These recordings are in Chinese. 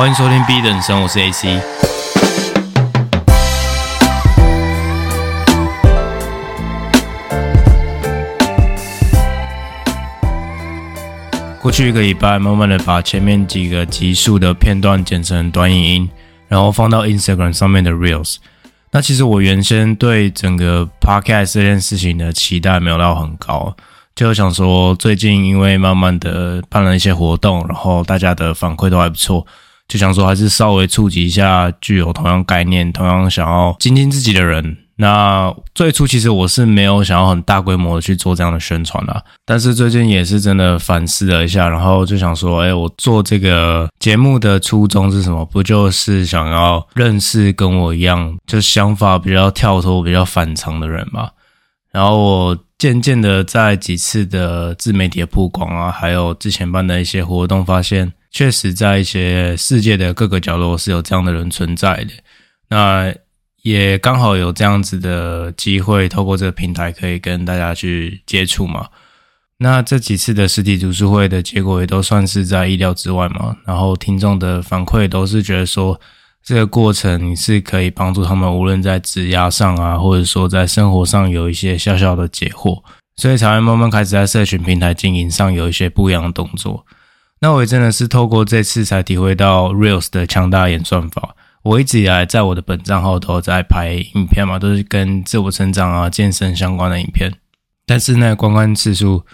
欢迎收听 B 等生，我是 AC。过去一个礼拜，慢慢的把前面几个集数的片段剪成短影音，然后放到 Instagram 上面的 Reels。那其实我原先对整个 Podcast 这件事情的期待没有到很高。就想说，最近因为慢慢的办了一些活动，然后大家的反馈都还不错，就想说还是稍微触及一下具有同样概念、同样想要精进自己的人。那最初其实我是没有想要很大规模的去做这样的宣传啦，但是最近也是真的反思了一下，然后就想说，哎，我做这个节目的初衷是什么？不就是想要认识跟我一样，就想法比较跳脱、比较反常的人嘛？然后我。渐渐的，在几次的自媒体的曝光啊，还有之前办的一些活动，发现确实在一些世界的各个角落是有这样的人存在的。那也刚好有这样子的机会，透过这个平台可以跟大家去接触嘛。那这几次的实体读书会的结果也都算是在意料之外嘛。然后听众的反馈都是觉得说。这个过程是可以帮助他们，无论在职涯上啊，或者说在生活上有一些小小的解惑，所以才会慢慢开始在社群平台经营上有一些不一样的动作。那我也真的是透过这次才体会到 Reels 的强大演算法。我一直以来在我的本账号都在拍影片嘛，都是跟自我成长啊、健身相关的影片，但是那观看次数。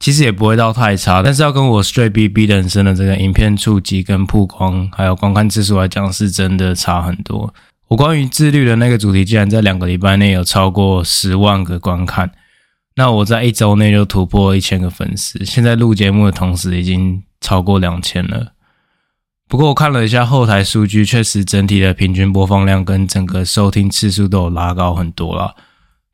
其实也不会到太差，但是要跟我 Straight B B 人生的这个影片触及跟曝光，还有观看次数来讲，是真的差很多。我关于自律的那个主题，竟然在两个礼拜内有超过十万个观看，那我在一周内就突破一千个粉丝。现在录节目的同时，已经超过两千了。不过我看了一下后台数据，确实整体的平均播放量跟整个收听次数都有拉高很多啦。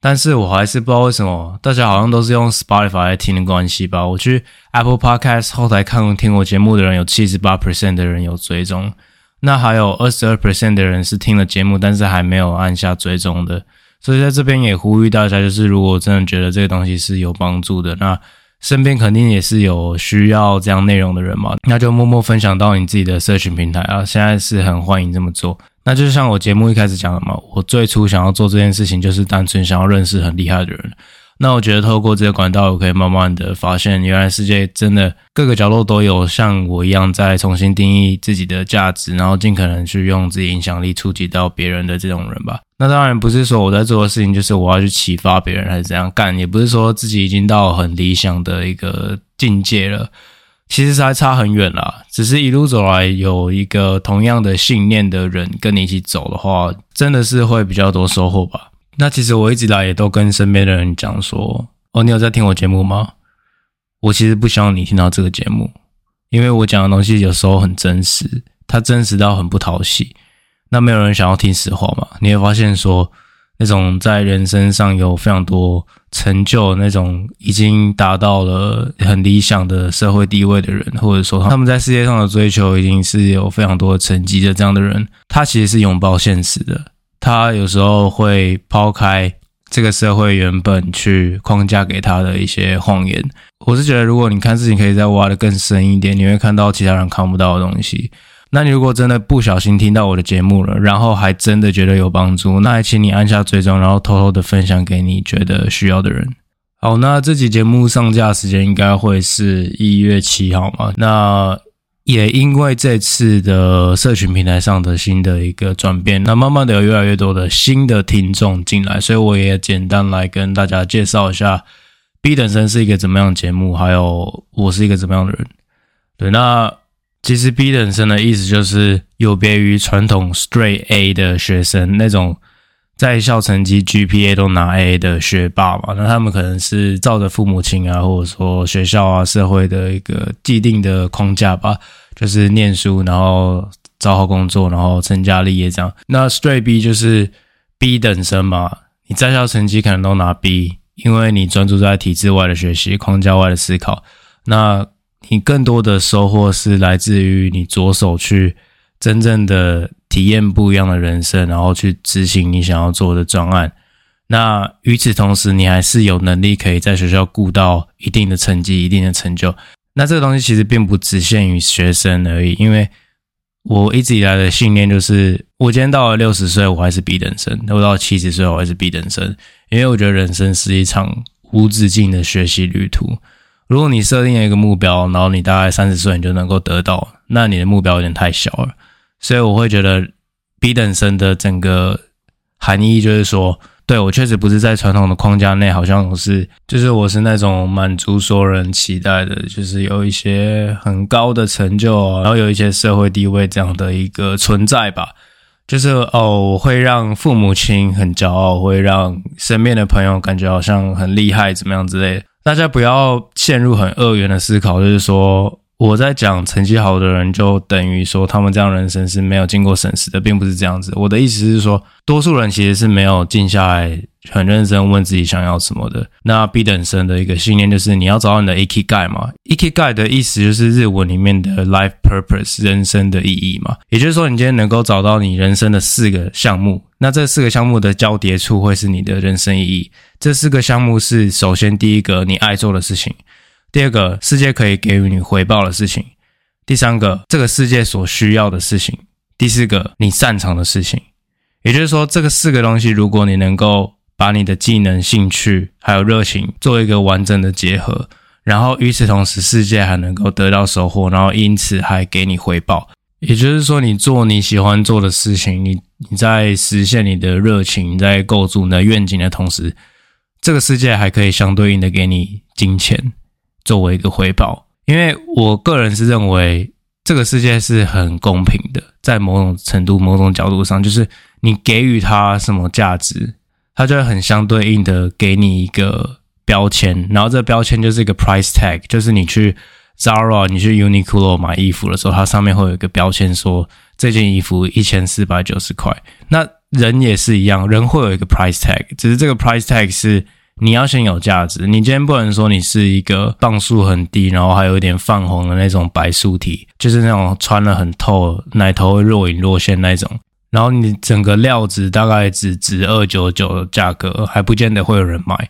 但是我还是不知道为什么大家好像都是用 Spotify 来听的关系吧。我去 Apple Podcast 后台看听我节目的人有七十八 percent 的人有追踪，那还有二十二 percent 的人是听了节目，但是还没有按下追踪的。所以在这边也呼吁大家，就是如果真的觉得这个东西是有帮助的，那身边肯定也是有需要这样内容的人嘛，那就默默分享到你自己的社群平台啊。现在是很欢迎这么做。那就像我节目一开始讲的嘛，我最初想要做这件事情，就是单纯想要认识很厉害的人。那我觉得透过这个管道，我可以慢慢的发现，原来世界真的各个角落都有像我一样在重新定义自己的价值，然后尽可能去用自己影响力触及到别人的这种人吧。那当然不是说我在做的事情就是我要去启发别人还是怎样干，也不是说自己已经到很理想的一个境界了。其实还差很远啦，只是一路走来有一个同样的信念的人跟你一起走的话，真的是会比较多收获吧。那其实我一直来也都跟身边的人讲说，哦，你有在听我节目吗？我其实不希望你听到这个节目，因为我讲的东西有时候很真实，它真实到很不讨喜。那没有人想要听实话嘛？你会发现说。那种在人生上有非常多成就，那种已经达到了很理想的社会地位的人，或者说他们在世界上的追求已经是有非常多成绩的这样的人，他其实是拥抱现实的。他有时候会抛开这个社会原本去框架给他的一些谎言。我是觉得，如果你看事情可以再挖得更深一点，你会看到其他人看不到的东西。那你如果真的不小心听到我的节目了，然后还真的觉得有帮助，那还请你按下追踪，然后偷偷的分享给你觉得需要的人。好，那这期节目上架时间应该会是一月七号嘛？那也因为这次的社群平台上的新的一个转变，那慢慢的有越来越多的新的听众进来，所以我也简单来跟大家介绍一下 B 等生是一个怎么样的节目，还有我是一个怎么样的人。对，那。其实 B 等生的意思就是有别于传统 Straight A 的学生，那种在校成绩 GPA 都拿 A 的学霸嘛，那他们可能是照着父母亲啊，或者说学校啊、社会的一个既定的框架吧，就是念书，然后找好工作，然后成家立业这样。那 Straight B 就是 B 等生嘛，你在校成绩可能都拿 B，因为你专注在体制外的学习、框架外的思考，那。你更多的收获是来自于你着手去真正的体验不一样的人生，然后去执行你想要做的专案。那与此同时，你还是有能力可以在学校顾到一定的成绩、一定的成就。那这个东西其实并不只限于学生而已，因为我一直以来的信念就是，我今天到了六十岁，我还是 B 等生；我到七十岁，我还是 B 等生。因为我觉得人生是一场无止境的学习旅途。如果你设定了一个目标，然后你大概三十岁你就能够得到，那你的目标有点太小了。所以我会觉得 B 等生的整个含义就是说。对，我确实不是在传统的框架内，好像我是，就是我是那种满足所有人期待的，就是有一些很高的成就，然后有一些社会地位这样的一个存在吧。就是哦，我会让父母亲很骄傲，会让身边的朋友感觉好像很厉害，怎么样之类的。大家不要陷入很二元的思考，就是说。我在讲成绩好的人，就等于说他们这样人生是没有经过审视的，并不是这样子。我的意思是说，多数人其实是没有静下来很认真问自己想要什么的。那 B 等生的一个信念就是你要找到你的 Ikigai 嘛，Ikigai 的意思就是日文里面的 life purpose 人生的意义嘛。也就是说，你今天能够找到你人生的四个项目，那这四个项目的交叠处会是你的人生意义。这四个项目是首先第一个你爱做的事情。第二个，世界可以给予你回报的事情；第三个，这个世界所需要的事情；第四个，你擅长的事情。也就是说，这个四个东西，如果你能够把你的技能、兴趣还有热情做一个完整的结合，然后与此同时，世界还能够得到收获，然后因此还给你回报。也就是说，你做你喜欢做的事情，你你在实现你的热情，你在构筑你的愿景的同时，这个世界还可以相对应的给你金钱。作为一个回报，因为我个人是认为这个世界是很公平的，在某种程度、某种角度上，就是你给予它什么价值，它就会很相对应的给你一个标签，然后这个标签就是一个 price tag，就是你去 Zara、你去 Uniqlo 买衣服的时候，它上面会有一个标签说这件衣服一千四百九十块。那人也是一样，人会有一个 price tag，只是这个 price tag 是。你要先有价值，你今天不能说你是一个磅数很低，然后还有一点泛红的那种白素体，就是那种穿了很透，奶头会若隐若现那种，然后你整个料子大概只值二九九的价格，还不见得会有人买，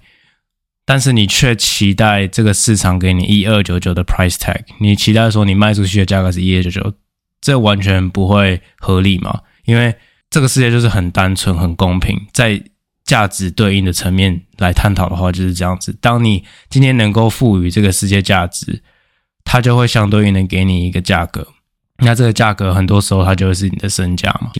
但是你却期待这个市场给你一二九九的 price tag，你期待说你卖出去的价格是一二九九，这完全不会合理嘛？因为这个世界就是很单纯、很公平，在。价值对应的层面来探讨的话，就是这样子。当你今天能够赋予这个世界价值，它就会相对应的给你一个价格。那这个价格很多时候它就是你的身价嘛。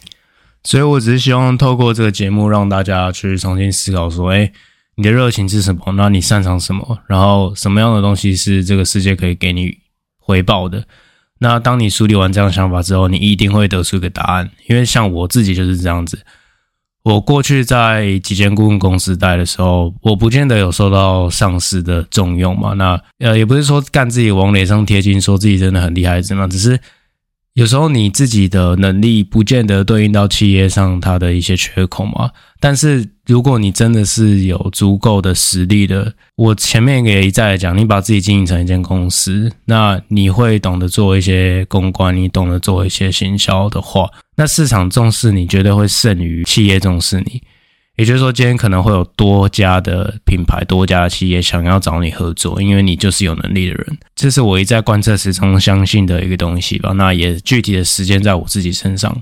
所以我只是希望透过这个节目让大家去重新思考说：诶，你的热情是什么？那你擅长什么？然后什么样的东西是这个世界可以给你回报的？那当你梳理完这样的想法之后，你一定会得出一个答案。因为像我自己就是这样子。我过去在几间顾问公司待的时候，我不见得有受到上司的重用嘛。那呃，也不是说干自己往脸上贴金，说自己真的很厉害怎么样，只是。有时候你自己的能力不见得对应到企业上它的一些缺口嘛，但是如果你真的是有足够的实力的，我前面也一再讲，你把自己经营成一间公司，那你会懂得做一些公关，你懂得做一些行销的话，那市场重视你绝对会胜于企业重视你。也就是说，今天可能会有多家的品牌、多家的企业想要找你合作，因为你就是有能力的人。这是我一再贯彻始终相信的一个东西吧。那也具体的实践在我自己身上，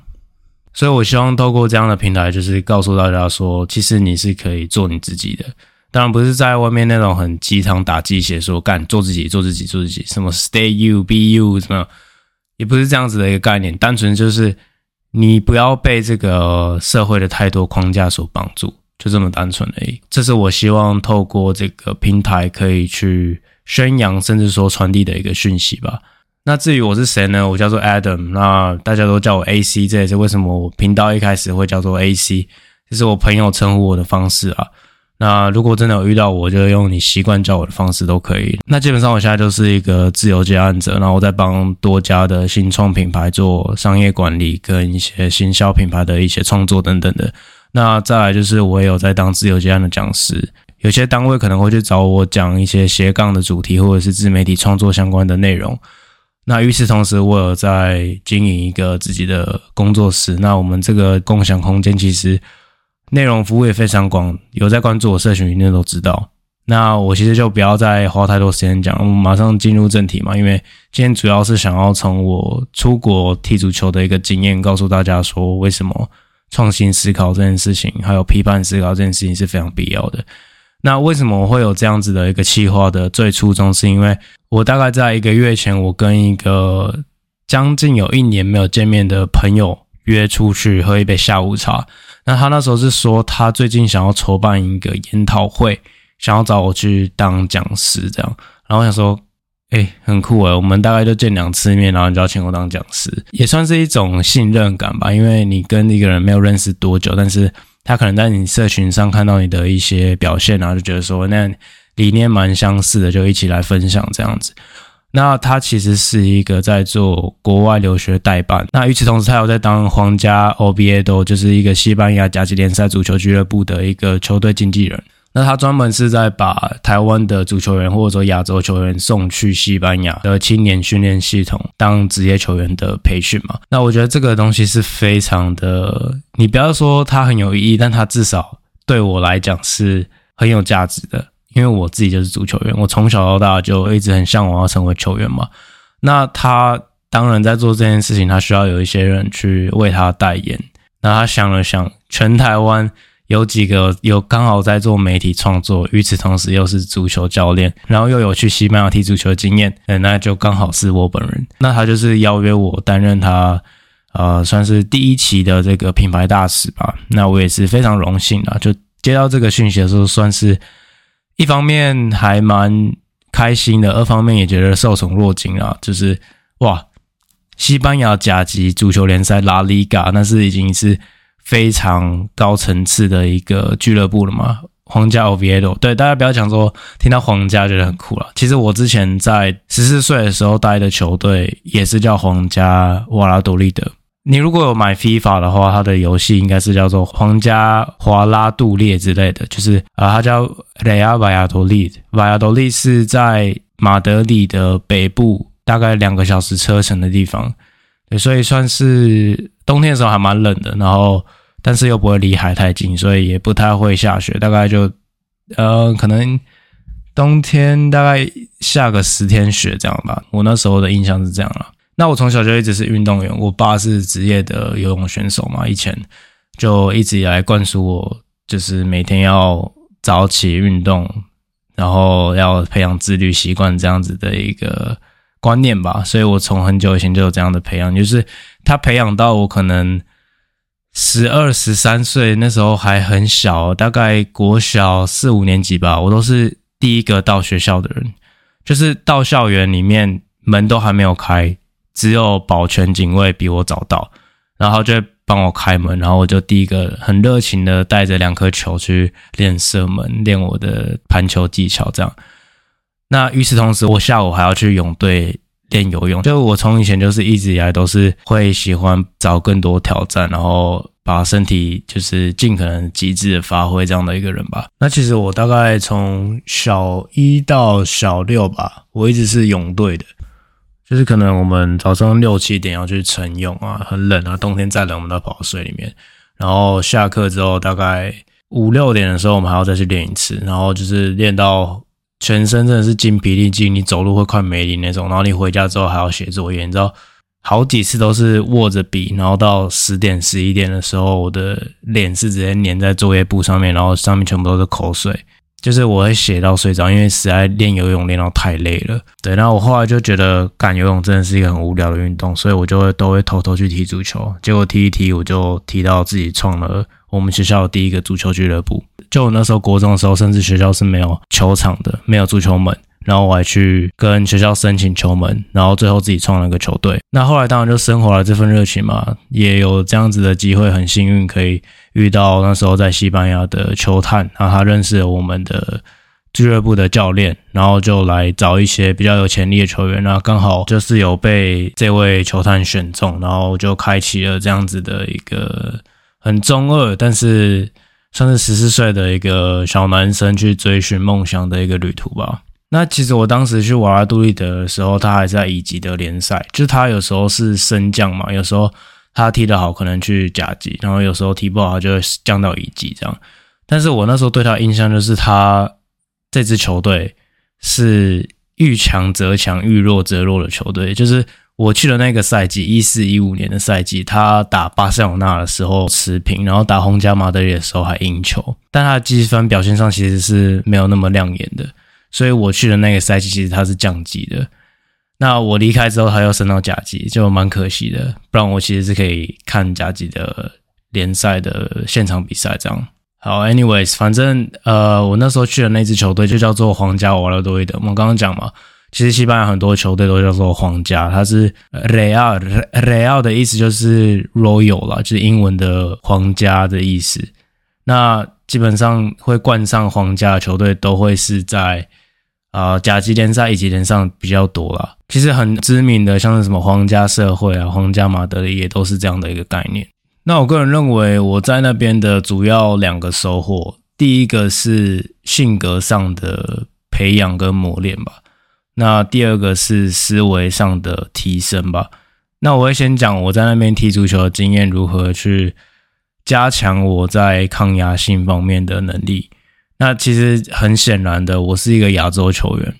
所以我希望透过这样的平台，就是告诉大家说，其实你是可以做你自己的。当然不是在外面那种很鸡汤打鸡血说干做自己、做自己、做自己，什么 Stay You Be You 什么，也不是这样子的一个概念，单纯就是。你不要被这个社会的太多框架所绑住，就这么单纯而已。这是我希望透过这个平台可以去宣扬，甚至说传递的一个讯息吧。那至于我是谁呢？我叫做 Adam，那大家都叫我 AC，这也是为什么我频道一开始会叫做 AC，这是我朋友称呼我的方式啊。那如果真的有遇到我，就用你习惯叫我的方式都可以。那基本上我现在就是一个自由接案者，然后我在帮多家的新创品牌做商业管理跟一些行销品牌的一些创作等等的。那再来就是我也有在当自由接案的讲师，有些单位可能会去找我讲一些斜杠的主题或者是自媒体创作相关的内容。那与此同时，我有在经营一个自己的工作室。那我们这个共享空间其实。内容服务也非常广，有在关注我社群，一定都知道。那我其实就不要再花太多时间讲，我们马上进入正题嘛。因为今天主要是想要从我出国踢足球的一个经验，告诉大家说为什么创新思考这件事情，还有批判思考这件事情是非常必要的。那为什么我会有这样子的一个企划的最初衷，是因为我大概在一个月前，我跟一个将近有一年没有见面的朋友约出去喝一杯下午茶。那他那时候是说，他最近想要筹办一个研讨会。想要找我去当讲师，这样，然后我想说，哎、很酷诶，我们大概就见两次面，然后你就要请我当讲师，也算是一种信任感吧。因为你跟一个人没有认识多久，但是他可能在你社群上看到你的一些表现，然后就觉得说，那理念蛮相似的，就一起来分享这样子。那他其实是一个在做国外留学代办，那与此同时，他有在当皇家 Oviedo，就是一个西班牙甲级联赛足球俱乐部的一个球队经纪人。那他专门是在把台湾的足球员或者说亚洲球员送去西班牙的青年训练系统当职业球员的培训嘛。那我觉得这个东西是非常的，你不要说它很有意义，但它至少对我来讲是很有价值的，因为我自己就是足球员，我从小到大就一直很向往要成为球员嘛。那他当然在做这件事情，他需要有一些人去为他代言。那他想了想，全台湾。有几个有刚好在做媒体创作，与此同时又是足球教练，然后又有去西班牙踢足球的经验，那就刚好是我本人。那他就是邀约我担任他，呃，算是第一期的这个品牌大使吧。那我也是非常荣幸的，就接到这个讯息的时候，算是一方面还蛮开心的，二方面也觉得受宠若惊啊。就是哇，西班牙甲级足球联赛拉里嘎，那是已经是。非常高层次的一个俱乐部了嘛，皇家 Oviedo。对，大家不要讲说听到皇家觉得很酷了。其实我之前在十四岁的时候待的球队也是叫皇家瓦拉多利德。你如果有买 FIFA 的话，它的游戏应该是叫做皇家华拉杜列之类的，就是啊，它叫雷亚瓦亚多利。瓦亚多利是在马德里的北部，大概两个小时车程的地方。对，所以算是冬天的时候还蛮冷的，然后。但是又不会离海太近，所以也不太会下雪。大概就，呃，可能冬天大概下个十天雪这样吧。我那时候的印象是这样了。那我从小就一直是运动员，我爸是职业的游泳选手嘛，以前就一直以来灌输我，就是每天要早起运动，然后要培养自律习惯这样子的一个观念吧。所以我从很久以前就有这样的培养，就是他培养到我可能。十二十三岁那时候还很小，大概国小四五年级吧，我都是第一个到学校的人，就是到校园里面门都还没有开，只有保全警卫比我早到，然后就帮我开门，然后我就第一个很热情的带着两颗球去练射门，练我的盘球技巧这样。那与此同时，我下午还要去泳队练游泳，就我从以前就是一直以来都是会喜欢找更多挑战，然后把身体就是尽可能极致的发挥这样的一个人吧。那其实我大概从小一到小六吧，我一直是泳队的，就是可能我们早上六七点要去晨泳啊，很冷啊，冬天再冷我们都跑到水里面，然后下课之后大概五六点的时候我们还要再去练一次，然后就是练到。全身真的是筋疲力尽，你走路会快没力那种。然后你回家之后还要写作业，你知道，好几次都是握着笔，然后到十点十一点的时候，我的脸是直接粘在作业簿上面，然后上面全部都是口水，就是我会写到睡着，因为实在练游泳练到太累了。对，然后我后来就觉得干游泳真的是一个很无聊的运动，所以我就会都会偷偷去踢足球。结果踢一踢，我就踢到自己创了我们学校的第一个足球俱乐部。就我那时候国中的时候，甚至学校是没有球场的，没有足球门，然后我还去跟学校申请球门，然后最后自己创了一个球队。那后来当然就生活了这份热情嘛，也有这样子的机会，很幸运可以遇到那时候在西班牙的球探，然后他认识了我们的俱乐部的教练，然后就来找一些比较有潜力的球员，然后刚好就是有被这位球探选中，然后就开启了这样子的一个很中二，但是。算是十四岁的一个小男生去追寻梦想的一个旅途吧。那其实我当时去瓦拉杜利德的时候，他还在乙级的联赛，就他有时候是升降嘛，有时候他踢得好，可能去甲级，然后有时候踢不好，就会降到乙级这样。但是我那时候对他印象就是他这支球队是遇强则强，遇弱则弱的球队。就是我去的那个赛季，一四一五年的赛季，他打巴塞罗那的时候持平，然后打皇家马德里的时候还赢球，但他的积分表现上其实是没有那么亮眼的。所以我去的那个赛季，其实他是降级的。那我离开之后，他又升到甲级，就蛮可惜的。不然我其实是可以看甲级的联赛的现场比赛这样。好，anyways，反正呃，我那时候去的那支球队就叫做皇家瓦拉多伊德。我们刚刚讲嘛，其实西班牙很多球队都叫做皇家，它是 Real，Real 的意思就是 Royal 啦，就是英文的皇家的意思。那基本上会冠上皇家的球队都会是在。啊、甲级联赛、乙级联赛比较多啦。其实很知名的，像是什么皇家社会啊、皇家马德里，也都是这样的一个概念。那我个人认为，我在那边的主要两个收获，第一个是性格上的培养跟磨练吧。那第二个是思维上的提升吧。那我会先讲我在那边踢足球的经验，如何去加强我在抗压性方面的能力。那其实很显然的，我是一个亚洲球员。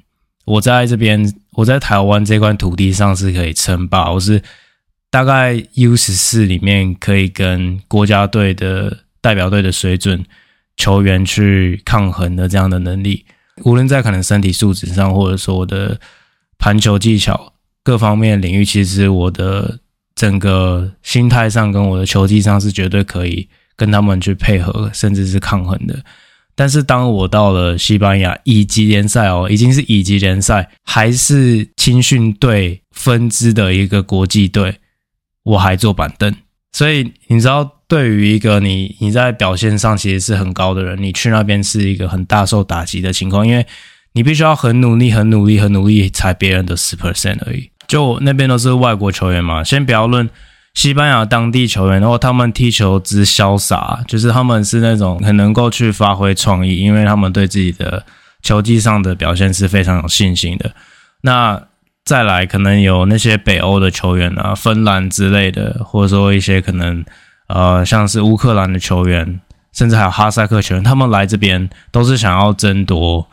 我在这边，我在台湾这块土地上是可以称霸。我是大概 U 十四里面可以跟国家队的代表队的水准球员去抗衡的这样的能力。无论在可能身体素质上，或者说我的盘球技巧各方面领域，其实我的整个心态上跟我的球技上是绝对可以跟他们去配合，甚至是抗衡的。但是当我到了西班牙乙级联赛哦，已经是乙级联赛，还是青训队分支的一个国际队，我还坐板凳。所以你知道，对于一个你你在表现上其实是很高的人，你去那边是一个很大受打击的情况，因为你必须要很努力、很努力、很努力才别人的十 percent 而已。就那边都是外国球员嘛，先不要论。西班牙当地球员，然后他们踢球之潇洒，就是他们是那种很能够去发挥创意，因为他们对自己的球技上的表现是非常有信心的。那再来，可能有那些北欧的球员啊，芬兰之类的，或者说一些可能呃，像是乌克兰的球员，甚至还有哈萨克球员，他们来这边都是想要争夺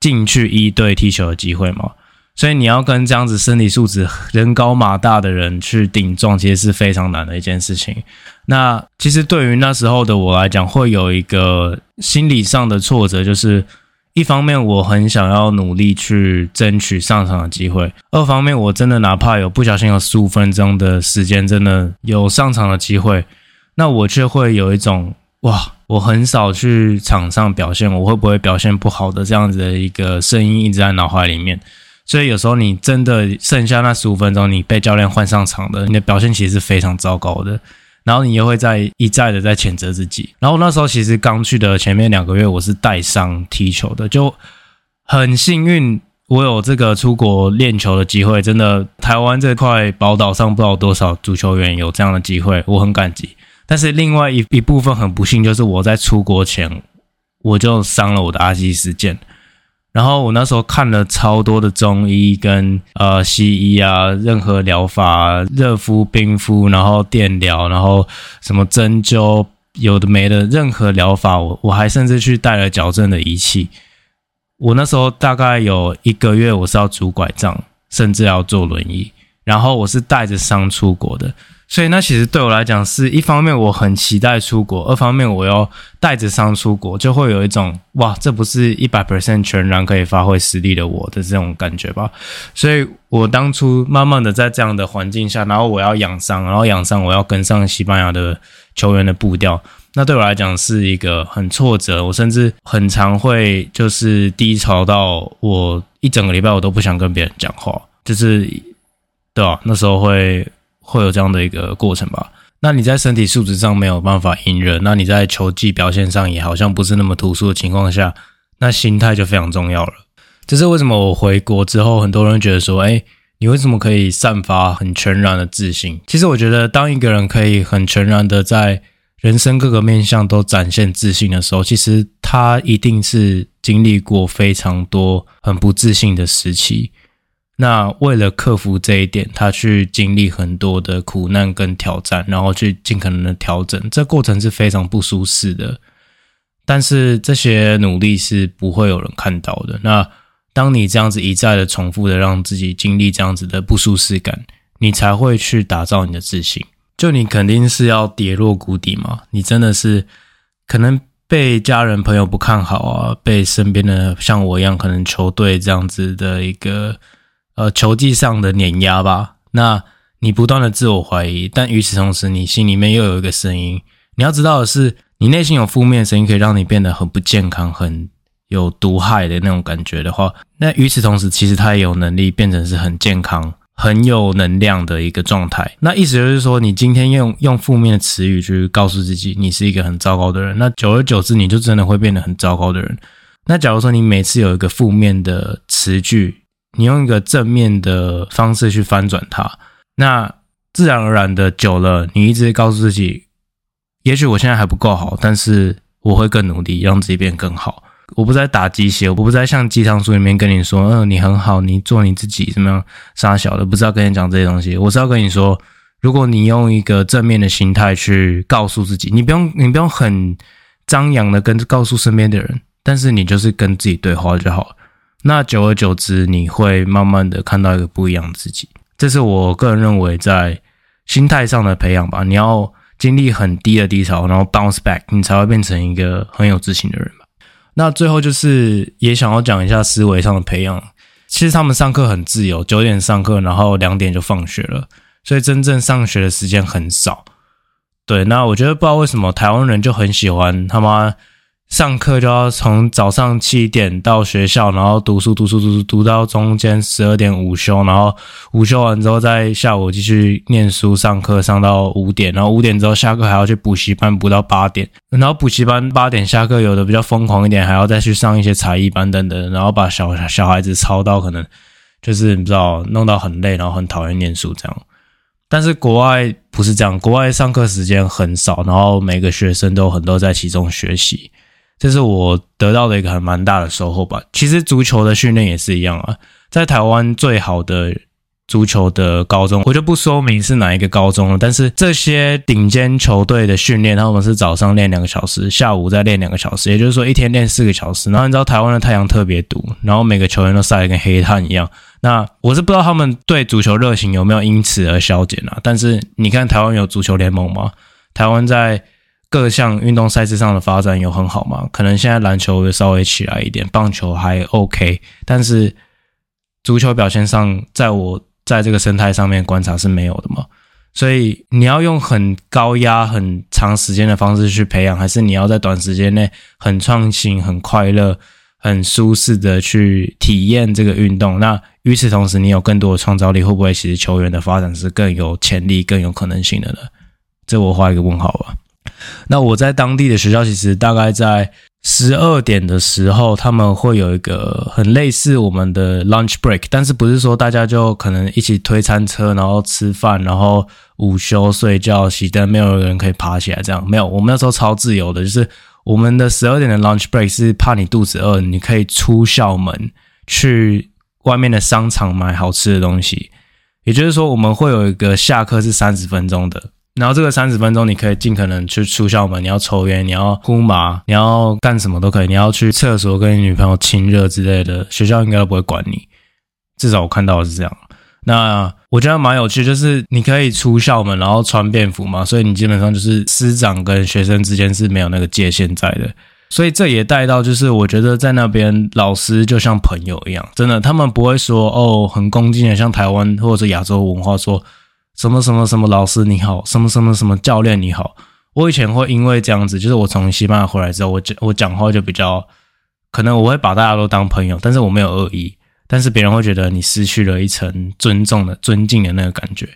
进去一队踢球的机会嘛。所以你要跟这样子身体素质人高马大的人去顶撞，其实是非常难的一件事情。那其实对于那时候的我来讲，会有一个心理上的挫折，就是一方面我很想要努力去争取上场的机会，二方面我真的哪怕有不小心有十五分钟的时间真的有上场的机会，那我却会有一种哇，我很少去场上表现，我会不会表现不好的这样子的一个声音一直在脑海里面。所以有时候你真的剩下那十五分钟，你被教练换上场的，你的表现其实是非常糟糕的。然后你又会在一再的在谴责自己。然后那时候其实刚去的前面两个月，我是带伤踢球的，就很幸运我有这个出国练球的机会。真的，台湾这块宝岛上不知道多少足球员有这样的机会，我很感激。但是另外一一部分很不幸，就是我在出国前我就伤了我的阿基斯腱。然后我那时候看了超多的中医跟呃西医啊，任何疗法，热敷、冰敷，然后电疗，然后什么针灸，有的没的，任何疗法，我我还甚至去带了矫正的仪器。我那时候大概有一个月，我是要拄拐杖，甚至要坐轮椅，然后我是带着伤出国的。所以那其实对我来讲是一方面我很期待出国，二方面我要带着伤出国，就会有一种哇，这不是一百 percent 全然可以发挥实力的我的这种感觉吧。所以我当初慢慢的在这样的环境下，然后我要养伤，然后养伤我要跟上西班牙的球员的步调，那对我来讲是一个很挫折，我甚至很常会就是低潮到我一整个礼拜我都不想跟别人讲话，就是对吧？那时候会。会有这样的一个过程吧。那你在身体素质上没有办法隐忍，那你在球技表现上也好像不是那么突出的情况下，那心态就非常重要了。这是为什么我回国之后，很多人觉得说，哎，你为什么可以散发很全然的自信？其实我觉得，当一个人可以很全然的在人生各个面向都展现自信的时候，其实他一定是经历过非常多很不自信的时期。那为了克服这一点，他去经历很多的苦难跟挑战，然后去尽可能的调整，这过程是非常不舒适的。但是这些努力是不会有人看到的。那当你这样子一再的重复的让自己经历这样子的不舒适感，你才会去打造你的自信。就你肯定是要跌落谷底嘛，你真的是可能被家人朋友不看好啊，被身边的像我一样可能球队这样子的一个呃球技上的碾压吧。那你不断的自我怀疑，但与此同时，你心里面又有一个声音，你要知道的是。你内心有负面的声音，可以让你变得很不健康、很有毒害的那种感觉的话，那与此同时，其实它也有能力变成是很健康、很有能量的一个状态。那意思就是说，你今天用用负面的词语去告诉自己，你是一个很糟糕的人，那久而久之，你就真的会变得很糟糕的人。那假如说你每次有一个负面的词句，你用一个正面的方式去翻转它，那自然而然的久了，你一直告诉自己。也许我现在还不够好，但是我会更努力，让自己变更好。我不再打鸡血，我不再像鸡汤书里面跟你说，嗯、你很好，你做你自己，怎么样？傻小的，不知道跟你讲这些东西。我是要跟你说，如果你用一个正面的心态去告诉自己，你不用，你不用很张扬的跟告诉身边的人，但是你就是跟自己对话就好了。那久而久之，你会慢慢的看到一个不一样的自己。这是我个人认为在心态上的培养吧。你要。经历很低的低潮，然后 bounce back，你才会变成一个很有自信的人吧。那最后就是也想要讲一下思维上的培养。其实他们上课很自由，九点上课，然后两点就放学了，所以真正上学的时间很少。对，那我觉得不知道为什么台湾人就很喜欢他妈。上课就要从早上七点到学校，然后读书读书读书读到中间十二点午休，然后午休完之后再下午继续念书上课上到五点，然后五点之后下课还要去补习班补到八点，然后补习班八点下课，有的比较疯狂一点还要再去上一些才艺班等等，然后把小小孩子操到可能就是你知道弄到很累，然后很讨厌念书这样。但是国外不是这样，国外上课时间很少，然后每个学生都很多在其中学习。这是我得到的一个还蛮大的收获吧。其实足球的训练也是一样啊，在台湾最好的足球的高中，我就不说明是哪一个高中了。但是这些顶尖球队的训练，他们是早上练两个小时，下午再练两个小时，也就是说一天练四个小时。然后你知道台湾的太阳特别毒，然后每个球员都晒得跟黑炭一样。那我是不知道他们对足球热情有没有因此而消减啊？但是你看台湾有足球联盟吗？台湾在。各项运动赛事上的发展有很好吗？可能现在篮球会稍微起来一点，棒球还 OK，但是足球表现上，在我在这个生态上面观察是没有的嘛。所以你要用很高压、很长时间的方式去培养，还是你要在短时间内很创新、很快乐、很舒适的去体验这个运动？那与此同时，你有更多的创造力，会不会其实球员的发展是更有潜力、更有可能性的呢？这我画一个问号吧。那我在当地的学校，其实大概在十二点的时候，他们会有一个很类似我们的 lunch break，但是不是说大家就可能一起推餐车，然后吃饭，然后午休睡觉熄灯，没有人可以爬起来这样。没有，我们那时候超自由的，就是我们的十二点的 lunch break 是怕你肚子饿，你可以出校门去外面的商场买好吃的东西。也就是说，我们会有一个下课是三十分钟的。然后这个三十分钟，你可以尽可能去出校门。你要抽烟，你要呼麻，你要干什么都可以。你要去厕所跟你女朋友亲热之类的，学校应该都不会管你。至少我看到是这样。那我觉得蛮有趣，就是你可以出校门，然后穿便服嘛，所以你基本上就是师长跟学生之间是没有那个界限在的。所以这也带到，就是我觉得在那边老师就像朋友一样，真的，他们不会说哦很恭敬的，像台湾或者亚洲文化说。什么什么什么老师你好，什么什么什么教练你好。我以前会因为这样子，就是我从西班牙回来之后，我讲我讲话就比较，可能我会把大家都当朋友，但是我没有恶意，但是别人会觉得你失去了一层尊重的、尊敬的那个感觉。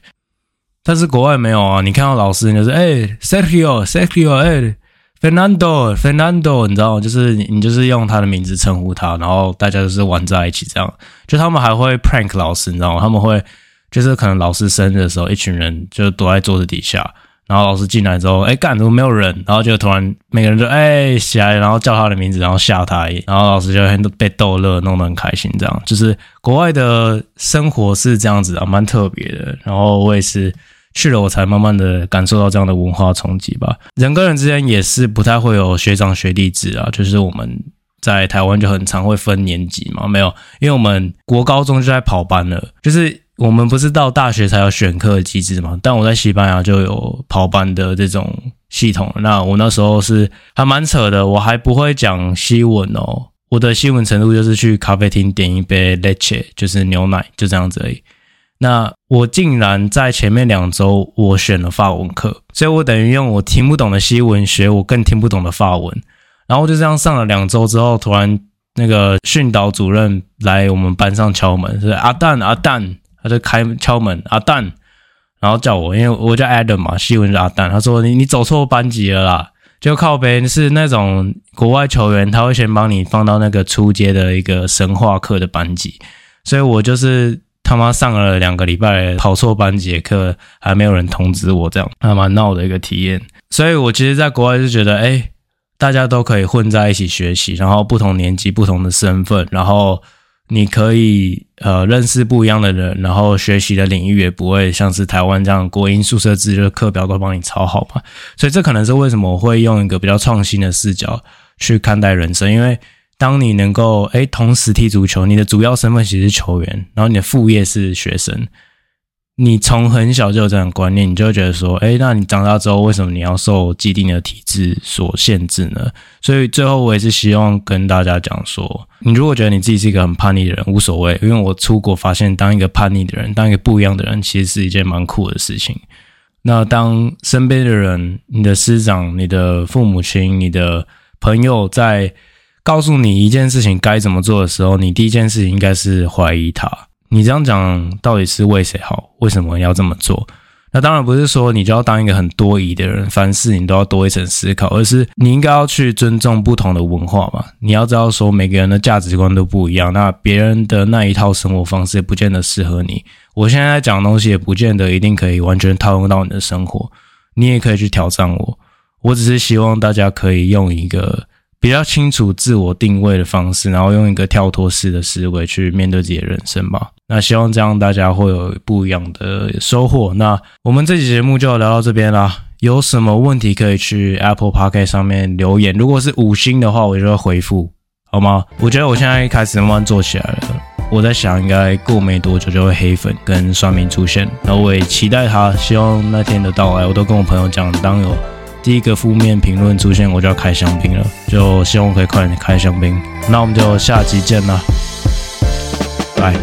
但是国外没有啊，你看到老师就是哎，Sergio，Sergio，哎，Fernando，Fernando，你知道吗？就是你你就是用他的名字称呼他，然后大家就是玩在一起这样。就他们还会 prank 老师，你知道吗？他们会。就是可能老师生日的时候，一群人就躲在桌子底下，然后老师进来之后，哎，干，怎么没有人？然后就突然每个人就哎起来，然后叫他的名字，然后吓他，然后老师就被逗乐，弄得很开心。这样就是国外的生活是这样子啊，蛮特别的。然后我也是去了，我才慢慢的感受到这样的文化冲击吧。人跟人之间也是不太会有学长学弟制啊，就是我们在台湾就很常会分年级嘛，没有，因为我们国高中就在跑班了，就是我们不是到大学才有选课机制嘛，但我在西班牙就有跑班的这种系统。那我那时候是还蛮扯的，我还不会讲西文哦。我的新闻程度就是去咖啡厅点一杯 leche，就是牛奶，就这样子而已。那我竟然在前面两周我选了法文课，所以我等于用我听不懂的西文学我更听不懂的法文，然后就这样上了两周之后，突然那个训导主任来我们班上敲门，是阿蛋阿蛋，他就开敲门阿蛋，然后叫我，因为我叫 Adam 嘛，西文是阿蛋，他说你你走错班级了啦。就靠北是那种国外球员，他会先帮你放到那个初阶的一个神话课的班级，所以我就是他妈上了两个礼拜跑错班级的课，还没有人通知我，这样还蛮闹的一个体验。所以我其实在国外就觉得，哎，大家都可以混在一起学习，然后不同年级、不同的身份，然后。你可以呃认识不一样的人，然后学习的领域也不会像是台湾这样国音宿舍制，就是课表都帮你抄好嘛。所以这可能是为什么我会用一个比较创新的视角去看待人生，因为当你能够诶同时踢足球，你的主要身份其实是球员，然后你的副业是学生。你从很小就有这种观念，你就会觉得说，哎，那你长大之后，为什么你要受既定的体制所限制呢？所以最后我也是希望跟大家讲说，你如果觉得你自己是一个很叛逆的人，无所谓，因为我出国发现，当一个叛逆的人，当一个不一样的人，其实是一件蛮酷的事情。那当身边的人，你的师长、你的父母亲、你的朋友在告诉你一件事情该怎么做的时候，你第一件事情应该是怀疑他。你这样讲到底是为谁好？为什么要这么做？那当然不是说你就要当一个很多疑的人，凡事你都要多一层思考，而是你应该要去尊重不同的文化嘛。你要知道说每个人的价值观都不一样，那别人的那一套生活方式也不见得适合你。我现在讲的东西也不见得一定可以完全套用到你的生活，你也可以去挑战我。我只是希望大家可以用一个。比较清楚自我定位的方式，然后用一个跳脱式的思维去面对自己的人生吧。那希望这样大家会有不一样的收获。那我们这期节目就聊到这边啦。有什么问题可以去 Apple Podcast 上面留言，如果是五星的话，我就会回复，好吗？我觉得我现在开始慢慢做起来了。我在想，应该过没多久就会黑粉跟酸民出现，然后我也期待他，希望那天的到来。我都跟我朋友讲，当有。第一个负面评论出现，我就要开香槟了，就希望可以快点开香槟。那我们就下集见啦，拜。